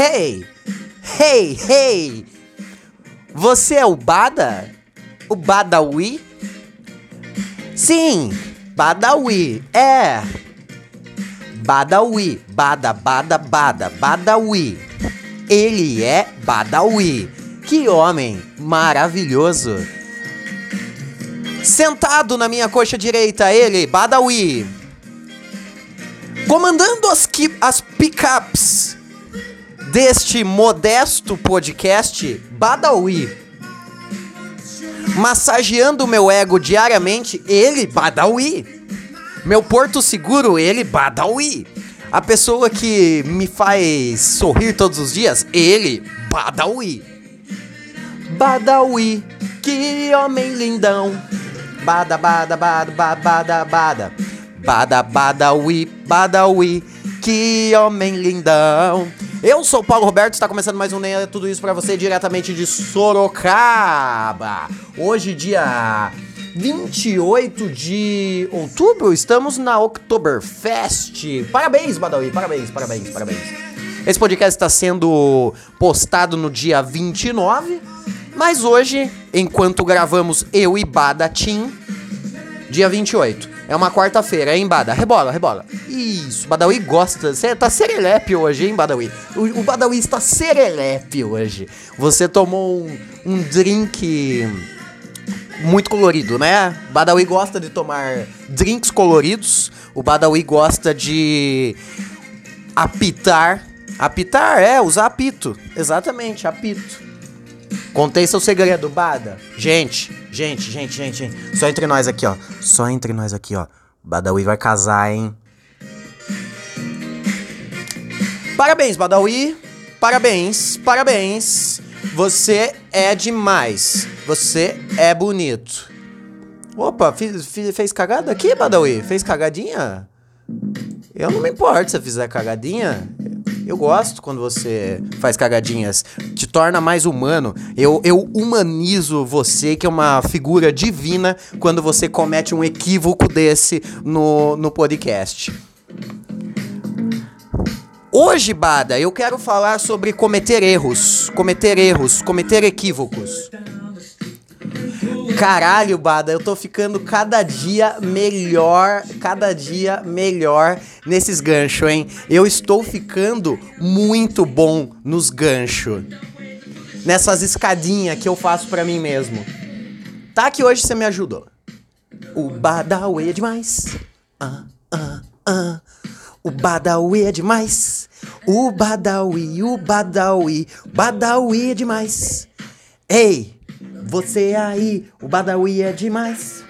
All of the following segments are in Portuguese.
Hey! Hey, hey! Você é o Bada? O Badawi? Sim, Badawi, é. Badawi, Bada, Bada, Bada, Badawi. Ele é Badawi. Que homem maravilhoso. Sentado na minha coxa direita, ele, Badawi. Comandando as, as pickups deste modesto podcast, Badawi. Massageando meu ego diariamente, ele, Badawi. Meu porto seguro, ele, Badawi. A pessoa que me faz sorrir todos os dias, ele, Badawi. Badawi, que homem lindão. Bada, bada, bada, bada, bada, bada. Bada, badawi, badawi, que homem lindão. Eu sou o Paulo Roberto, está começando mais um Nem é Tudo Isso para você diretamente de Sorocaba. Hoje, dia 28 de outubro, estamos na Oktoberfest. Parabéns, Badawi, parabéns, parabéns, parabéns. Esse podcast está sendo postado no dia 29, mas hoje, enquanto gravamos eu e Bada Team, dia 28. É uma quarta-feira, hein, Bada? Rebola, rebola. Isso, Badawi gosta. Você tá serelepe hoje, hein, Badawi? O, o Badawi está serelepe hoje. Você tomou um, um drink muito colorido, né? Badawi gosta de tomar drinks coloridos. O Badawi gosta de apitar. Apitar é usar apito. Exatamente, apito. Contei seu segredo, Bada. Gente, gente, gente, gente, gente. Só entre nós aqui, ó. Só entre nós aqui, ó. Badawi vai casar, hein? Parabéns, Badawi. Parabéns, parabéns. Você é demais. Você é bonito. Opa, fiz, fiz, fez cagada aqui, Badawi? Fez cagadinha? Eu não me importo se você fizer cagadinha. Eu gosto quando você faz cagadinhas. Te torna mais humano. Eu, eu humanizo você, que é uma figura divina, quando você comete um equívoco desse no, no podcast. Hoje, Bada, eu quero falar sobre cometer erros, cometer erros, cometer equívocos. Caralho, Bada, eu tô ficando cada dia melhor, cada dia melhor nesses ganchos, hein? Eu estou ficando muito bom nos ganchos. Nessas escadinhas que eu faço para mim mesmo. Tá que hoje você me ajudou. O Badawi é demais. Ah, ah, ah. O Badawi é demais. O Badawi, o Badawi, Badawi é demais. Ei! Você aí, o Badawi é demais.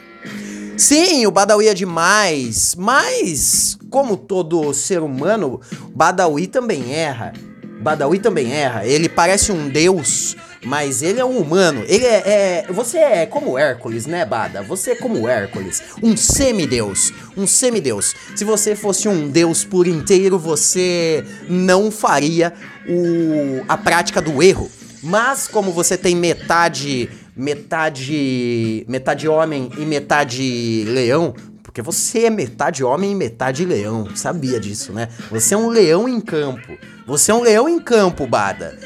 Sim, o Badawi é demais, mas como todo ser humano, Badawi também erra. Badawi também erra. Ele parece um deus, mas ele é um humano. Ele é, é, Você é como Hércules, né, Bada? Você é como Hércules. Um semideus. Um semideus. Se você fosse um deus por inteiro, você não faria o, a prática do erro. Mas como você tem metade metade metade homem e metade leão, porque você é metade homem e metade leão. Sabia disso, né? Você é um leão em campo. Você é um leão em campo, Bada.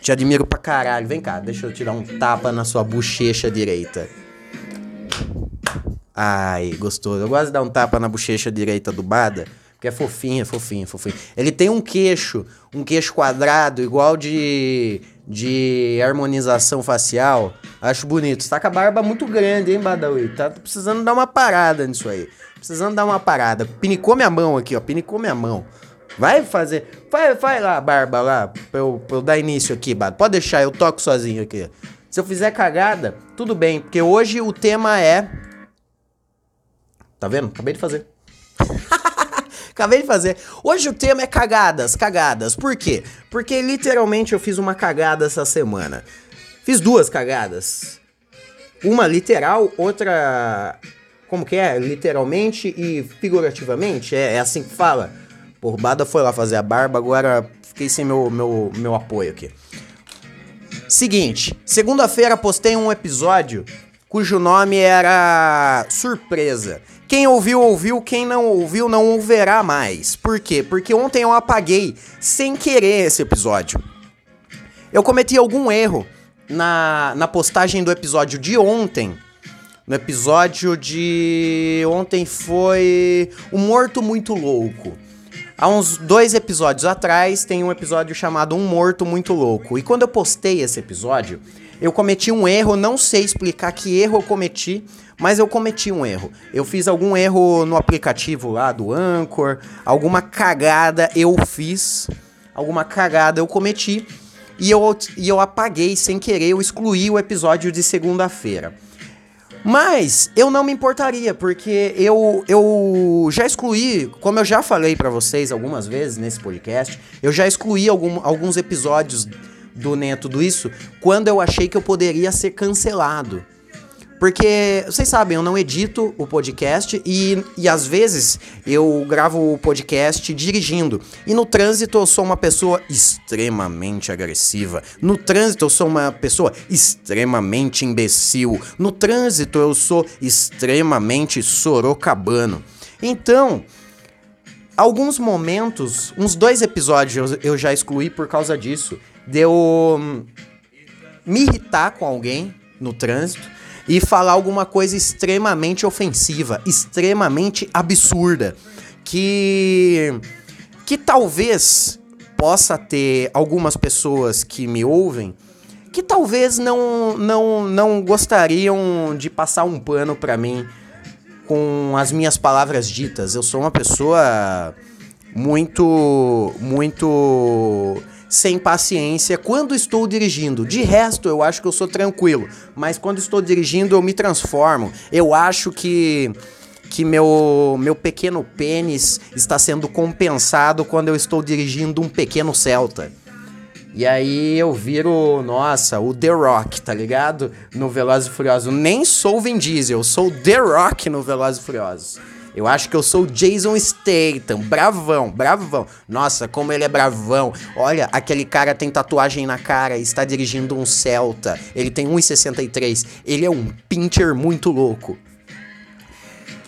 Te admiro pra caralho. Vem cá, deixa eu te dar um tapa na sua bochecha direita. Ai, gostoso. Eu gosto de dar um tapa na bochecha direita do Bada. Porque é fofinho, é fofinho, é fofinho. Ele tem um queixo, um queixo quadrado, igual de de harmonização facial. Acho bonito. Você tá com a barba muito grande, hein, Badawi? Tá precisando dar uma parada nisso aí. Precisando dar uma parada. Pinicou minha mão aqui, ó. Pinicou minha mão. Vai fazer. Vai, vai lá, barba, lá, pra eu, pra eu dar início aqui, Bada. Pode deixar, eu toco sozinho aqui. Se eu fizer cagada, tudo bem, porque hoje o tema é. Tá vendo? Acabei de fazer. Acabei de fazer. Hoje o tema é cagadas, cagadas. Por quê? Porque literalmente eu fiz uma cagada essa semana. Fiz duas cagadas. Uma literal, outra. Como que é? Literalmente e figurativamente? É, é assim que fala. Por Bada foi lá fazer a barba, agora fiquei sem meu, meu, meu apoio aqui. Seguinte, segunda-feira postei um episódio cujo nome era Surpresa. Quem ouviu, ouviu, quem não ouviu, não ouvirá mais. Por quê? Porque ontem eu apaguei sem querer esse episódio. Eu cometi algum erro na, na postagem do episódio de ontem. No episódio de ontem foi O Morto Muito Louco. Há uns dois episódios atrás tem um episódio chamado Um Morto Muito Louco. E quando eu postei esse episódio, eu cometi um erro, não sei explicar que erro eu cometi, mas eu cometi um erro. Eu fiz algum erro no aplicativo lá do Anchor, alguma cagada eu fiz, alguma cagada eu cometi e eu, e eu apaguei sem querer, eu excluí o episódio de segunda-feira. Mas eu não me importaria, porque eu, eu já excluí, como eu já falei para vocês algumas vezes nesse podcast, eu já excluí algum, alguns episódios do Neto Tudo Isso quando eu achei que eu poderia ser cancelado. Porque, vocês sabem, eu não edito o podcast e, e às vezes eu gravo o podcast dirigindo. E no trânsito eu sou uma pessoa extremamente agressiva. No trânsito eu sou uma pessoa extremamente imbecil. No trânsito eu sou extremamente sorocabano. Então, alguns momentos, uns dois episódios eu, eu já excluí por causa disso. Deu hum, me irritar com alguém no trânsito e falar alguma coisa extremamente ofensiva, extremamente absurda, que que talvez possa ter algumas pessoas que me ouvem que talvez não não não gostariam de passar um pano para mim com as minhas palavras ditas. Eu sou uma pessoa muito muito sem paciência quando estou dirigindo. De resto, eu acho que eu sou tranquilo, mas quando estou dirigindo eu me transformo. Eu acho que que meu, meu pequeno pênis está sendo compensado quando eu estou dirigindo um pequeno Celta. E aí eu viro, nossa, o The Rock, tá ligado? No Velozes e Furiosos. Nem sou o Vin Diesel, sou o The Rock no Velozes e Furiosos. Eu acho que eu sou o Jason Statham, bravão, bravão. Nossa, como ele é bravão. Olha, aquele cara tem tatuagem na cara e está dirigindo um Celta. Ele tem 1,63. Ele é um pincher muito louco.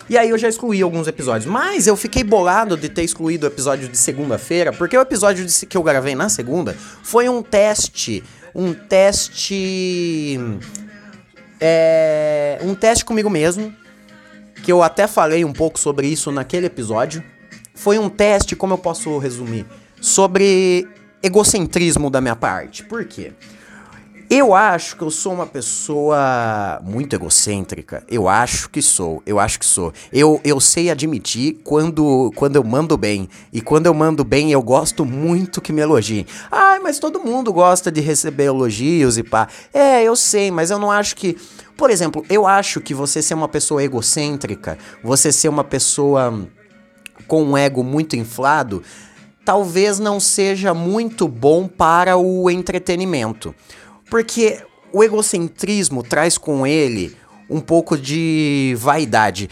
E aí eu já excluí alguns episódios. Mas eu fiquei bolado de ter excluído o episódio de segunda-feira, porque o episódio de, que eu gravei na segunda foi um teste. Um teste. É, um teste comigo mesmo que eu até falei um pouco sobre isso naquele episódio. Foi um teste, como eu posso resumir, sobre egocentrismo da minha parte. Por quê? Eu acho que eu sou uma pessoa muito egocêntrica. Eu acho que sou. Eu acho que sou. Eu, eu sei admitir quando, quando eu mando bem. E quando eu mando bem, eu gosto muito que me elogiem. Ai, mas todo mundo gosta de receber elogios e pá. É, eu sei, mas eu não acho que por exemplo, eu acho que você ser uma pessoa egocêntrica, você ser uma pessoa com um ego muito inflado, talvez não seja muito bom para o entretenimento. Porque o egocentrismo traz com ele um pouco de vaidade.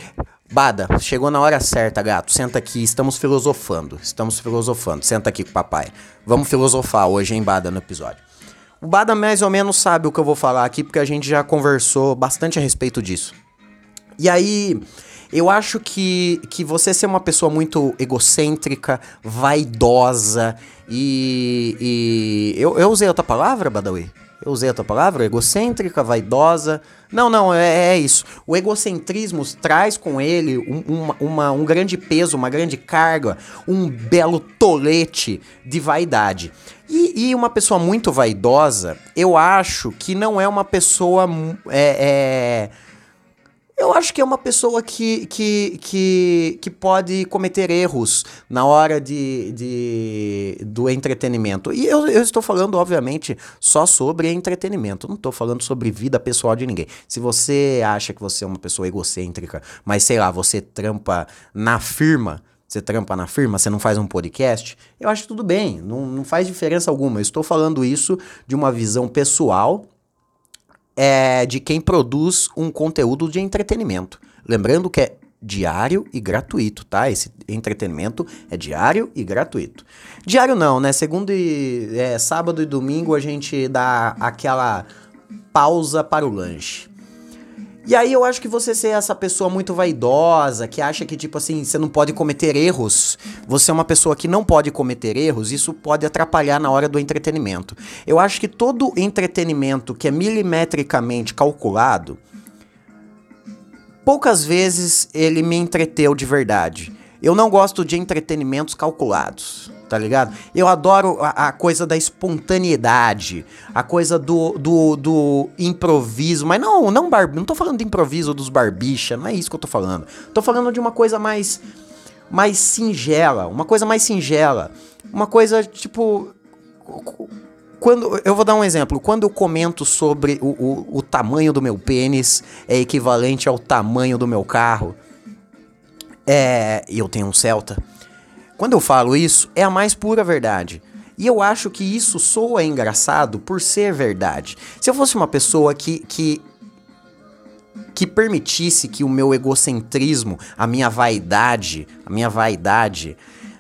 Bada, chegou na hora certa, gato. Senta aqui, estamos filosofando. Estamos filosofando. Senta aqui com o papai. Vamos filosofar hoje, hein, Bada, no episódio. O Bada mais ou menos sabe o que eu vou falar aqui, porque a gente já conversou bastante a respeito disso. E aí, eu acho que, que você ser uma pessoa muito egocêntrica, vaidosa e. e... Eu, eu usei outra palavra, Badawi? Eu usei outra palavra? Egocêntrica, vaidosa. Não, não, é, é isso. O egocentrismo traz com ele um, uma, uma, um grande peso, uma grande carga, um belo tolete de vaidade. E, e, uma pessoa muito vaidosa, eu acho que não é uma pessoa. É, é, eu acho que é uma pessoa que, que, que, que pode cometer erros na hora de, de, do entretenimento. E eu, eu estou falando, obviamente, só sobre entretenimento. Não estou falando sobre vida pessoal de ninguém. Se você acha que você é uma pessoa egocêntrica, mas sei lá, você trampa na firma você trampa na firma, você não faz um podcast, eu acho que tudo bem, não, não faz diferença alguma. Eu estou falando isso de uma visão pessoal é, de quem produz um conteúdo de entretenimento. Lembrando que é diário e gratuito, tá? Esse entretenimento é diário e gratuito. Diário não, né? Segundo e é, sábado e domingo a gente dá aquela pausa para o lanche. E aí eu acho que você ser essa pessoa muito vaidosa, que acha que, tipo assim, você não pode cometer erros, você é uma pessoa que não pode cometer erros, isso pode atrapalhar na hora do entretenimento. Eu acho que todo entretenimento que é milimetricamente calculado, poucas vezes ele me entreteu de verdade. Eu não gosto de entretenimentos calculados tá ligado? Eu adoro a, a, coisa da espontaneidade, a coisa do, do, do improviso, mas não, não, bar, não tô falando de improviso dos barbicha, não é isso que eu tô falando. Tô falando de uma coisa mais, mais singela, uma coisa mais singela, uma coisa tipo quando eu vou dar um exemplo, quando eu comento sobre o, o, o, tamanho do meu pênis é equivalente ao tamanho do meu carro, é, eu tenho um Celta, quando eu falo isso, é a mais pura verdade. E eu acho que isso soa engraçado por ser verdade. Se eu fosse uma pessoa que, que, que permitisse que o meu egocentrismo, a minha vaidade, a minha vaidade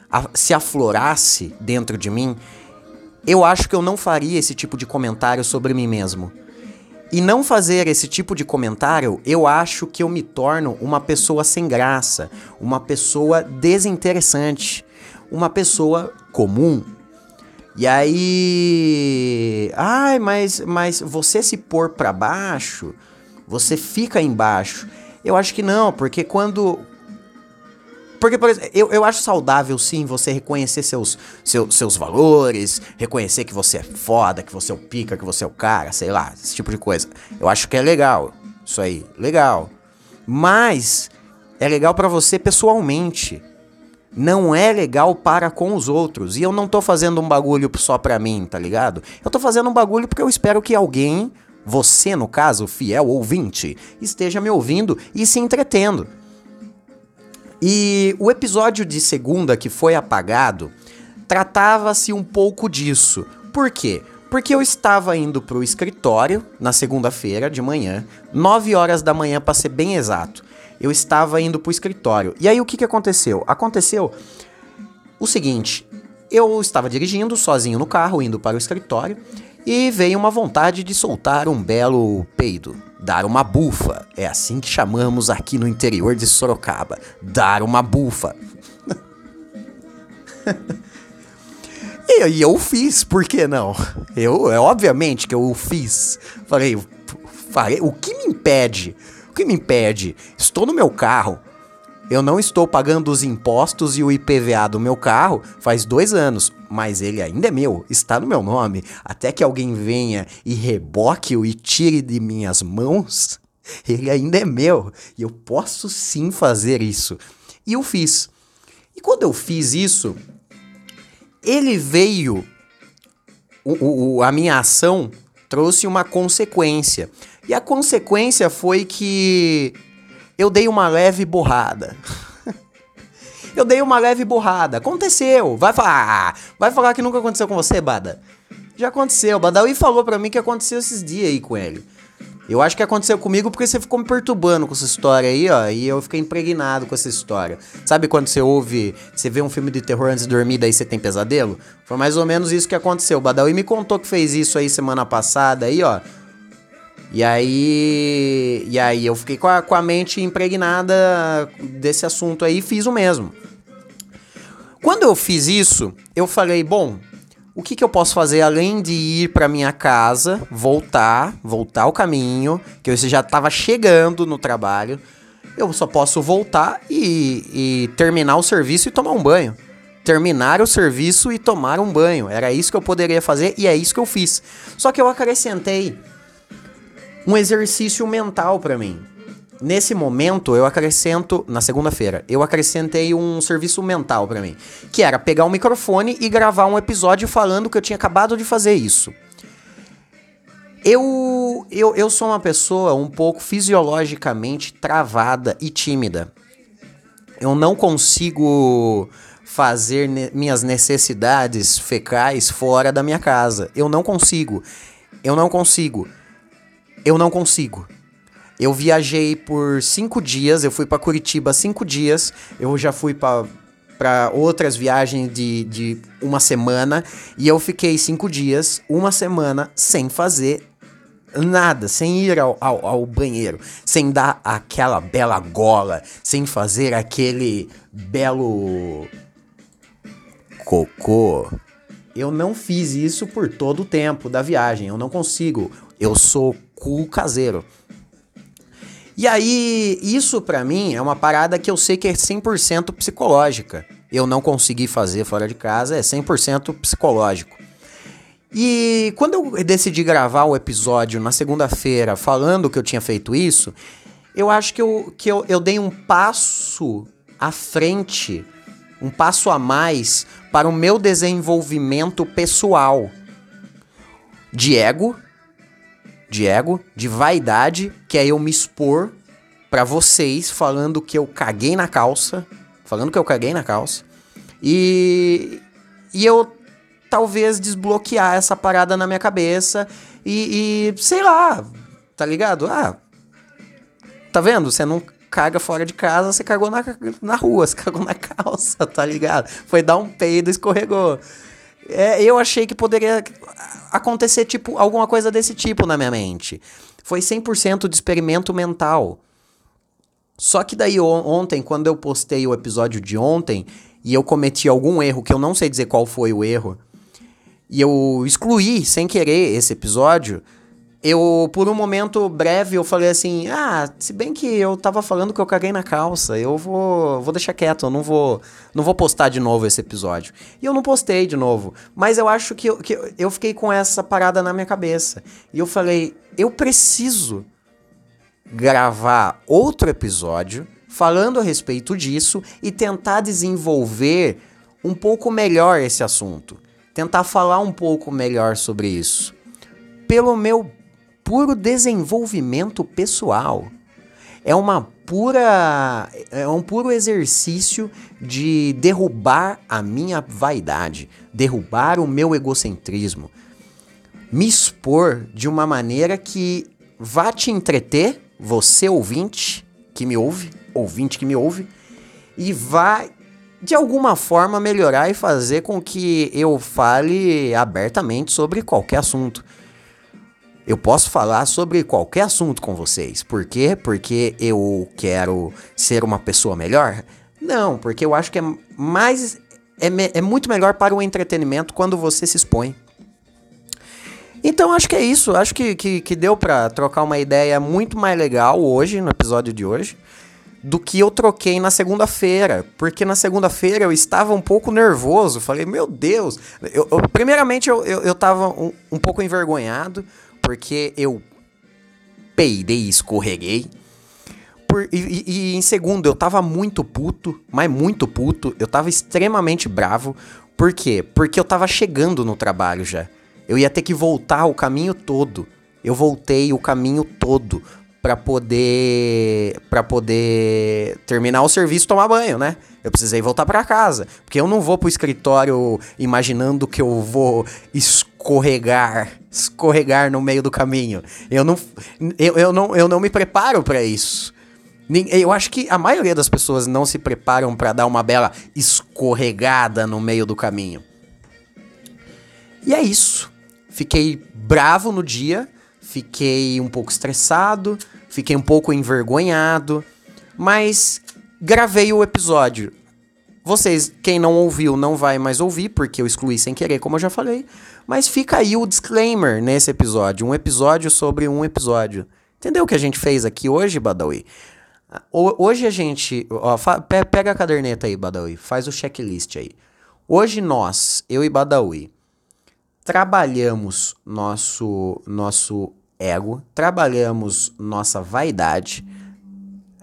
a, se aflorasse dentro de mim, eu acho que eu não faria esse tipo de comentário sobre mim mesmo. E não fazer esse tipo de comentário, eu acho que eu me torno uma pessoa sem graça, uma pessoa desinteressante uma pessoa comum. E aí, ai, mas mas você se pôr para baixo, você fica embaixo. Eu acho que não, porque quando porque, por exemplo, eu, eu acho saudável sim você reconhecer seus, seus, seus valores, reconhecer que você é foda, que você é o pica, que você é o cara, sei lá, esse tipo de coisa. Eu acho que é legal. Isso aí, legal. Mas é legal para você pessoalmente não é legal para com os outros. E eu não tô fazendo um bagulho só pra mim, tá ligado? Eu tô fazendo um bagulho porque eu espero que alguém, você no caso, fiel ouvinte, esteja me ouvindo e se entretendo. E o episódio de segunda que foi apagado tratava-se um pouco disso. Por quê? Porque eu estava indo pro escritório na segunda-feira de manhã, 9 horas da manhã para ser bem exato eu estava indo pro escritório. E aí o que, que aconteceu? Aconteceu o seguinte: eu estava dirigindo sozinho no carro, indo para o escritório, e veio uma vontade de soltar um belo peido. Dar uma bufa. É assim que chamamos aqui no interior de Sorocaba. Dar uma bufa. e, e eu fiz, por que não? Eu, é obviamente que eu fiz. Falei, falei, o que me impede? O que me impede? Estou no meu carro. Eu não estou pagando os impostos e o IPVA do meu carro faz dois anos, mas ele ainda é meu, está no meu nome. Até que alguém venha e reboque-o e tire de minhas mãos, ele ainda é meu. E eu posso sim fazer isso. E eu fiz. E quando eu fiz isso, ele veio. O, o, a minha ação trouxe uma consequência. E a consequência foi que eu dei uma leve borrada. eu dei uma leve borrada. Aconteceu. Vai falar, vai falar que nunca aconteceu com você, Bada. Já aconteceu. Badawi falou para mim que aconteceu esses dias aí com ele. Eu acho que aconteceu comigo porque você ficou me perturbando com essa história aí, ó, e eu fiquei impregnado com essa história. Sabe quando você ouve, você vê um filme de terror antes de dormir, daí você tem pesadelo? Foi mais ou menos isso que aconteceu. O Badawi me contou que fez isso aí semana passada aí, ó. E aí, e aí eu fiquei com a, com a mente impregnada desse assunto aí e fiz o mesmo. Quando eu fiz isso, eu falei, bom, o que, que eu posso fazer além de ir para minha casa, voltar, voltar o caminho, que eu já estava chegando no trabalho, eu só posso voltar e, e terminar o serviço e tomar um banho terminar o serviço e tomar um banho. Era isso que eu poderia fazer e é isso que eu fiz. Só que eu acrescentei um exercício mental para mim. Nesse momento, eu acrescento, na segunda-feira, eu acrescentei um serviço mental para mim, que era pegar um microfone e gravar um episódio falando que eu tinha acabado de fazer isso. Eu, eu, eu sou uma pessoa um pouco fisiologicamente travada e tímida. Eu não consigo fazer ne minhas necessidades fecais fora da minha casa. Eu não consigo. Eu não consigo. Eu não consigo. Eu viajei por cinco dias, eu fui para Curitiba cinco dias, eu já fui para outras viagens de, de uma semana e eu fiquei cinco dias, uma semana, sem fazer Nada, sem ir ao, ao, ao, banheiro, sem dar aquela bela gola, sem fazer aquele belo cocô. Eu não fiz isso por todo o tempo da viagem, eu não consigo. Eu sou cu caseiro. E aí, isso para mim é uma parada que eu sei que é 100% psicológica. Eu não consegui fazer fora de casa, é 100% psicológico. E quando eu decidi gravar o episódio na segunda-feira falando que eu tinha feito isso, eu acho que, eu, que eu, eu dei um passo à frente, um passo a mais para o meu desenvolvimento pessoal de ego, de ego, de vaidade, que é eu me expor para vocês falando que eu caguei na calça, falando que eu caguei na calça. E e eu talvez desbloquear essa parada na minha cabeça e, e sei lá, tá ligado? Ah, tá vendo? Você não caga fora de casa, você cagou na, na rua, você cagou na calça, tá ligado? Foi dar um peido, escorregou. É, eu achei que poderia acontecer tipo alguma coisa desse tipo na minha mente. Foi 100% de experimento mental. Só que daí ontem, quando eu postei o episódio de ontem e eu cometi algum erro que eu não sei dizer qual foi o erro, e eu excluí sem querer esse episódio, eu, por um momento breve, eu falei assim: ah, se bem que eu tava falando que eu caguei na calça, eu vou, vou deixar quieto, eu não vou, não vou postar de novo esse episódio. E eu não postei de novo, mas eu acho que eu, que eu fiquei com essa parada na minha cabeça. E eu falei: eu preciso gravar outro episódio falando a respeito disso e tentar desenvolver um pouco melhor esse assunto tentar falar um pouco melhor sobre isso. Pelo meu puro desenvolvimento pessoal. É uma pura é um puro exercício de derrubar a minha vaidade, derrubar o meu egocentrismo, me expor de uma maneira que vá te entreter, você ouvinte que me ouve, ouvinte que me ouve, e vai de alguma forma melhorar e fazer com que eu fale abertamente sobre qualquer assunto. Eu posso falar sobre qualquer assunto com vocês. Por quê? Porque eu quero ser uma pessoa melhor? Não, porque eu acho que é mais. É, é muito melhor para o entretenimento quando você se expõe. Então acho que é isso. Acho que, que, que deu para trocar uma ideia muito mais legal hoje, no episódio de hoje do que eu troquei na segunda-feira. Porque na segunda-feira eu estava um pouco nervoso. Falei, meu Deus. Eu, eu, primeiramente, eu, eu, eu um, um pouco envergonhado, porque eu peidei e escorreguei. Por, e, e, em segundo, eu tava muito puto, mas muito puto. Eu tava extremamente bravo. Por quê? Porque eu tava chegando no trabalho já. Eu ia ter que voltar o caminho todo. Eu voltei o caminho todo para poder para poder terminar o serviço tomar banho, né? Eu precisei voltar para casa, porque eu não vou pro escritório imaginando que eu vou escorregar, escorregar no meio do caminho. Eu não eu, eu não eu não me preparo para isso. Eu acho que a maioria das pessoas não se preparam para dar uma bela escorregada no meio do caminho. E é isso. Fiquei bravo no dia, fiquei um pouco estressado, fiquei um pouco envergonhado, mas gravei o episódio. Vocês, quem não ouviu, não vai mais ouvir, porque eu excluí sem querer, como eu já falei. Mas fica aí o disclaimer nesse episódio. Um episódio sobre um episódio. Entendeu o que a gente fez aqui hoje, Badawi? Hoje a gente. Ó, pega a caderneta aí, Badawi. Faz o checklist aí. Hoje nós, eu e Badawi, trabalhamos nosso, nosso ego, trabalhamos nossa vaidade.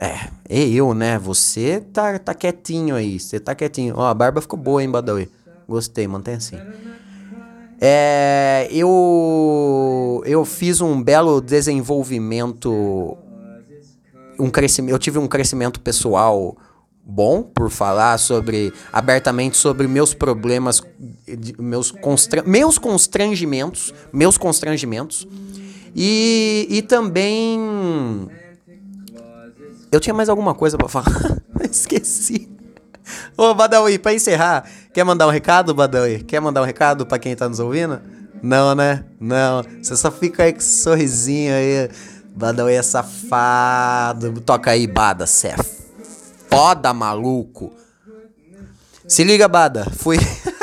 É, e eu, né? Você tá, tá quietinho aí, você tá quietinho. Ó, a barba ficou boa, hein, Badawi? Gostei, mantém assim. É, eu, eu fiz um belo desenvolvimento, um crescimento, eu tive um crescimento pessoal bom por falar sobre abertamente sobre meus problemas, meus, constra, meus constrangimentos, meus constrangimentos. E, e também. Eu tinha mais alguma coisa para falar. Esqueci. Ô, Badawi, pra encerrar, quer mandar um recado, Badawi? Quer mandar um recado para quem tá nos ouvindo? Não, né? Não. Você só fica aí com esse sorrisinho aí. Badawi é safado. Toca aí, Bada. Cê é foda, maluco. Se liga, Bada. Fui.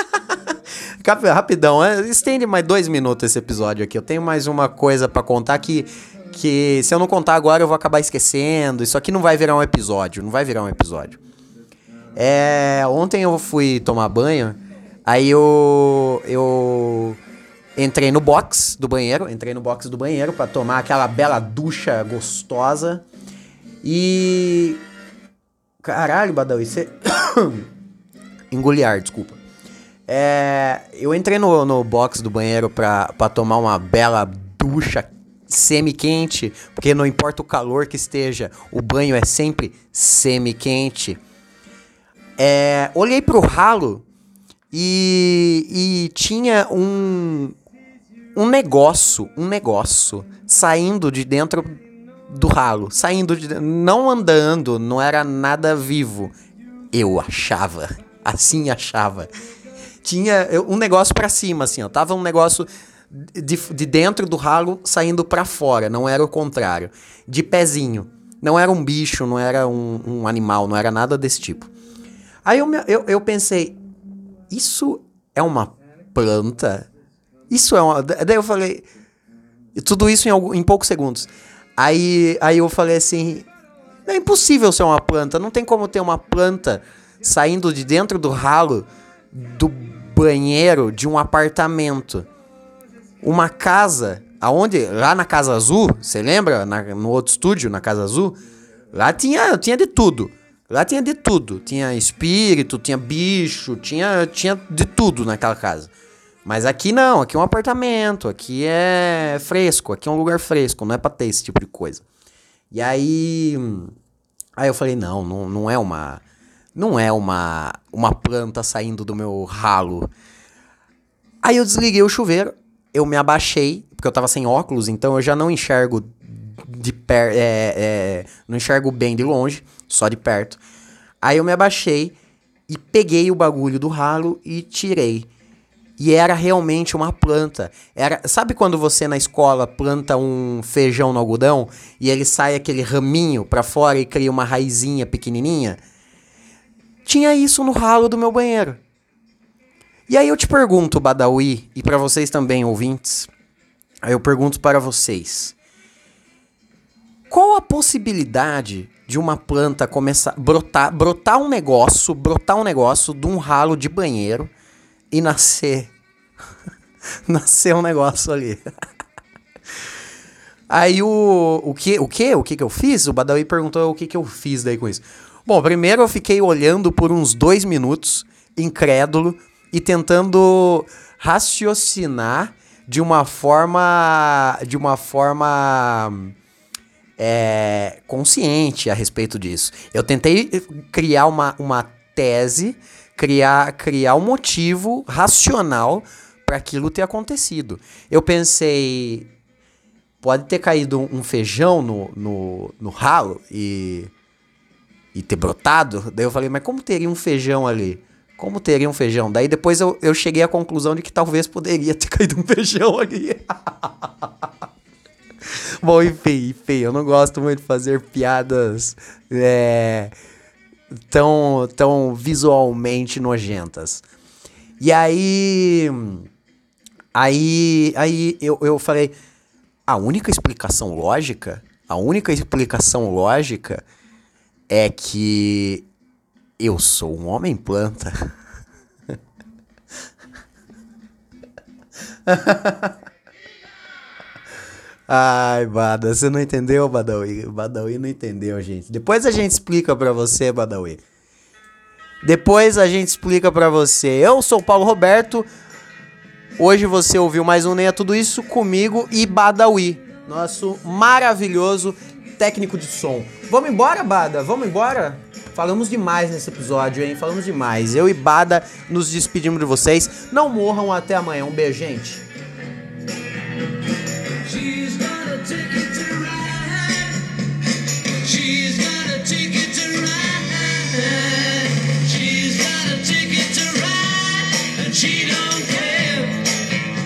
Rapidão, é, estende mais dois minutos esse episódio aqui. Eu tenho mais uma coisa para contar que, que se eu não contar agora eu vou acabar esquecendo. Isso aqui não vai virar um episódio, não vai virar um episódio. É, ontem eu fui tomar banho, aí eu eu entrei no box do banheiro, entrei no box do banheiro para tomar aquela bela ducha gostosa. E caralho, Badawi, você engoliar, desculpa. É, eu entrei no, no box do banheiro pra, pra tomar uma bela ducha semi-quente, porque não importa o calor que esteja, o banho é sempre semi-quente. É, olhei pro ralo e, e tinha um, um negócio, um negócio saindo de dentro do ralo, saindo de não andando, não era nada vivo. Eu achava, assim achava tinha um negócio para cima, assim, ó. Tava um negócio de, de dentro do ralo saindo para fora, não era o contrário. De pezinho. Não era um bicho, não era um, um animal, não era nada desse tipo. Aí eu, eu, eu pensei, isso é uma planta? Isso é uma. Daí eu falei. Tudo isso em, em poucos segundos. Aí, aí eu falei assim: é impossível ser uma planta, não tem como ter uma planta saindo de dentro do ralo do banheiro de um apartamento. Uma casa, aonde lá na Casa Azul, você lembra? Na, no outro estúdio, na Casa Azul, lá tinha, tinha de tudo. Lá tinha de tudo. Tinha espírito, tinha bicho, tinha, tinha de tudo naquela casa. Mas aqui não, aqui é um apartamento, aqui é fresco, aqui é um lugar fresco, não é pra ter esse tipo de coisa. E aí. Aí eu falei, não, não, não é uma não é uma, uma planta saindo do meu ralo. Aí eu desliguei o chuveiro, eu me abaixei, porque eu tava sem óculos, então eu já não enxergo de perto, é, é, não enxergo bem de longe, só de perto. Aí eu me abaixei e peguei o bagulho do ralo e tirei. E era realmente uma planta. Era, sabe quando você na escola planta um feijão no algodão e ele sai aquele raminho para fora e cria uma raizinha pequenininha? Tinha isso no ralo do meu banheiro. E aí eu te pergunto, Badawi, e para vocês também, ouvintes, aí eu pergunto para vocês: qual a possibilidade de uma planta começar brotar, brotar um negócio, brotar um negócio de um ralo de banheiro e nascer nascer um negócio ali? Aí o, o que o que o que que eu fiz? O Badawi perguntou o que que eu fiz daí com isso. Bom, primeiro eu fiquei olhando por uns dois minutos, incrédulo, e tentando raciocinar de uma forma. de uma forma. É, consciente a respeito disso. Eu tentei criar uma, uma tese, criar, criar um motivo racional para aquilo ter acontecido. Eu pensei, pode ter caído um feijão no, no, no ralo e e ter brotado. Daí eu falei, mas como teria um feijão ali? Como teria um feijão? Daí depois eu, eu cheguei à conclusão de que talvez poderia ter caído um feijão ali. Bom, enfim, enfim, eu não gosto muito de fazer piadas é, tão, tão visualmente nojentas. E aí. Aí, aí eu, eu falei: a única explicação lógica, a única explicação lógica é que eu sou um homem planta. Ai, Bada, você não entendeu, Badawi? Badawi não entendeu, gente. Depois a gente explica pra você, Badawi. Depois a gente explica pra você. Eu sou o Paulo Roberto. Hoje você ouviu mais um Nem é Tudo Isso comigo e Badawi, nosso maravilhoso técnico de som. Vamos embora, Bada? Vamos embora? Falamos demais nesse episódio, hein? Falamos demais. Eu e Bada nos despedimos de vocês. Não morram até amanhã. Um beijo, gente.